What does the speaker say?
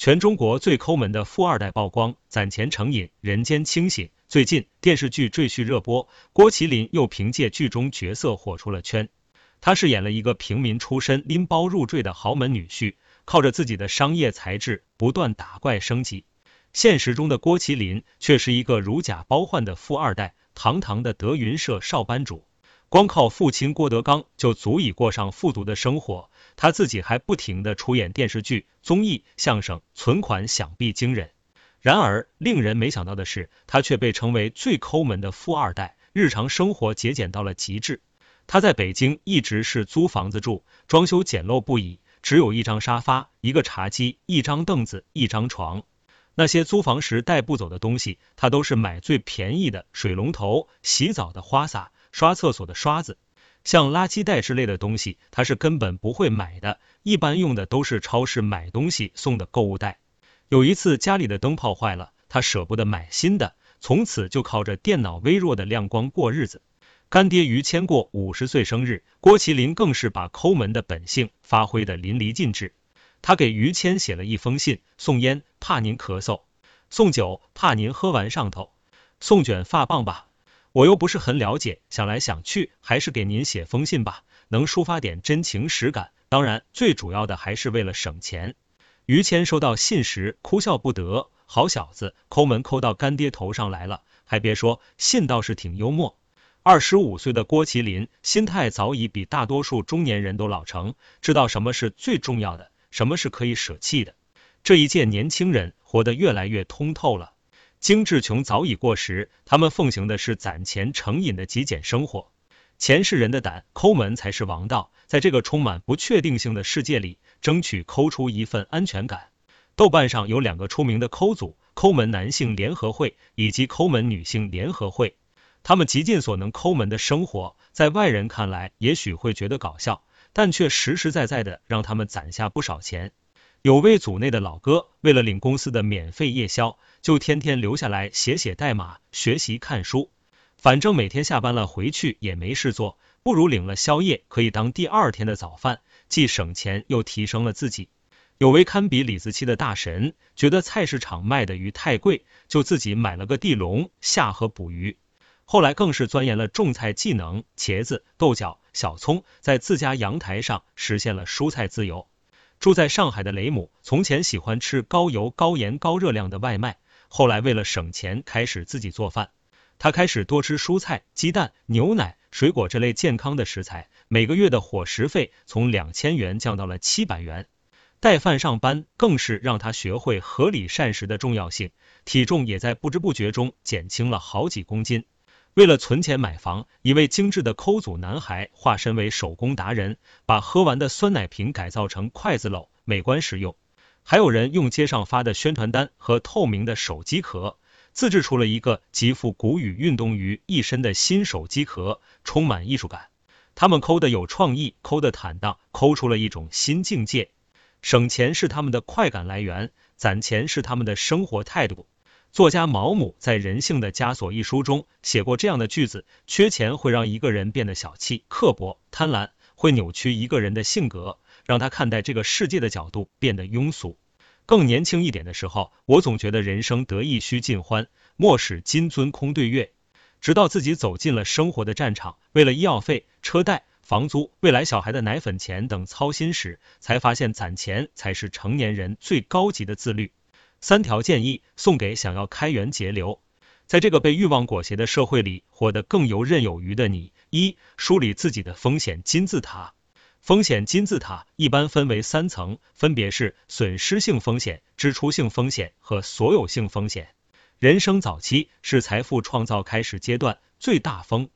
全中国最抠门的富二代曝光，攒钱成瘾，人间清醒。最近电视剧赘婿热播，郭麒麟又凭借剧中角色火出了圈。他饰演了一个平民出身、拎包入赘的豪门女婿，靠着自己的商业才智不断打怪升级。现实中的郭麒麟却是一个如假包换的富二代，堂堂的德云社少班主。光靠父亲郭德纲就足以过上富足的生活，他自己还不停的出演电视剧、综艺、相声，存款想必惊人。然而，令人没想到的是，他却被称为最抠门的富二代，日常生活节俭到了极致。他在北京一直是租房子住，装修简陋不已，只有一张沙发、一个茶几、一张凳子、一张床。那些租房时带不走的东西，他都是买最便宜的水龙头、洗澡的花洒。刷厕所的刷子，像垃圾袋之类的东西，他是根本不会买的。一般用的都是超市买东西送的购物袋。有一次家里的灯泡坏了，他舍不得买新的，从此就靠着电脑微弱的亮光过日子。干爹于谦过五十岁生日，郭麒麟更是把抠门的本性发挥的淋漓尽致。他给于谦写了一封信，送烟怕您咳嗽，送酒怕您喝完上头，送卷发棒吧。我又不是很了解，想来想去，还是给您写封信吧，能抒发点真情实感。当然，最主要的还是为了省钱。于谦收到信时哭笑不得，好小子，抠门抠到干爹头上来了。还别说，信倒是挺幽默。二十五岁的郭麒麟，心态早已比大多数中年人都老成，知道什么是最重要的，什么是可以舍弃的。这一届年轻人活得越来越通透了。精致穷早已过时，他们奉行的是攒钱成瘾的极简生活。钱是人的胆，抠门才是王道。在这个充满不确定性的世界里，争取抠出一份安全感。豆瓣上有两个出名的抠组：抠门男性联合会以及抠门女性联合会。他们极尽所能抠门的生活，在外人看来也许会觉得搞笑，但却实实在在的让他们攒下不少钱。有位组内的老哥，为了领公司的免费夜宵，就天天留下来写写代码、学习看书。反正每天下班了回去也没事做，不如领了宵夜可以当第二天的早饭，既省钱又提升了自己。有位堪比李子柒的大神，觉得菜市场卖的鱼太贵，就自己买了个地笼下河捕鱼。后来更是钻研了种菜技能，茄子、豆角、小葱，在自家阳台上实现了蔬菜自由。住在上海的雷姆，从前喜欢吃高油、高盐、高热量的外卖，后来为了省钱，开始自己做饭。他开始多吃蔬菜、鸡蛋、牛奶、水果这类健康的食材，每个月的伙食费从两千元降到了七百元。带饭上班更是让他学会合理膳食的重要性，体重也在不知不觉中减轻了好几公斤。为了存钱买房，一位精致的抠组男孩化身为手工达人，把喝完的酸奶瓶改造成筷子篓，美观实用。还有人用街上发的宣传单和透明的手机壳，自制出了一个极富古语运动于一身的新手机壳，充满艺术感。他们抠的有创意，抠的坦荡，抠出了一种新境界。省钱是他们的快感来源，攒钱是他们的生活态度。作家毛姆在《人性的枷锁》一书中写过这样的句子：缺钱会让一个人变得小气、刻薄、贪婪，会扭曲一个人的性格，让他看待这个世界的角度变得庸俗。更年轻一点的时候，我总觉得人生得意须尽欢，莫使金樽空对月。直到自己走进了生活的战场，为了医药费、车贷、房租、未来小孩的奶粉钱等操心时，才发现攒钱才是成年人最高级的自律。三条建议送给想要开源节流，在这个被欲望裹挟的社会里，活得更游刃有余的你：一、梳理自己的风险金字塔。风险金字塔一般分为三层，分别是损失性风险、支出性风险和所有性风险。人生早期是财富创造开始阶段，最大风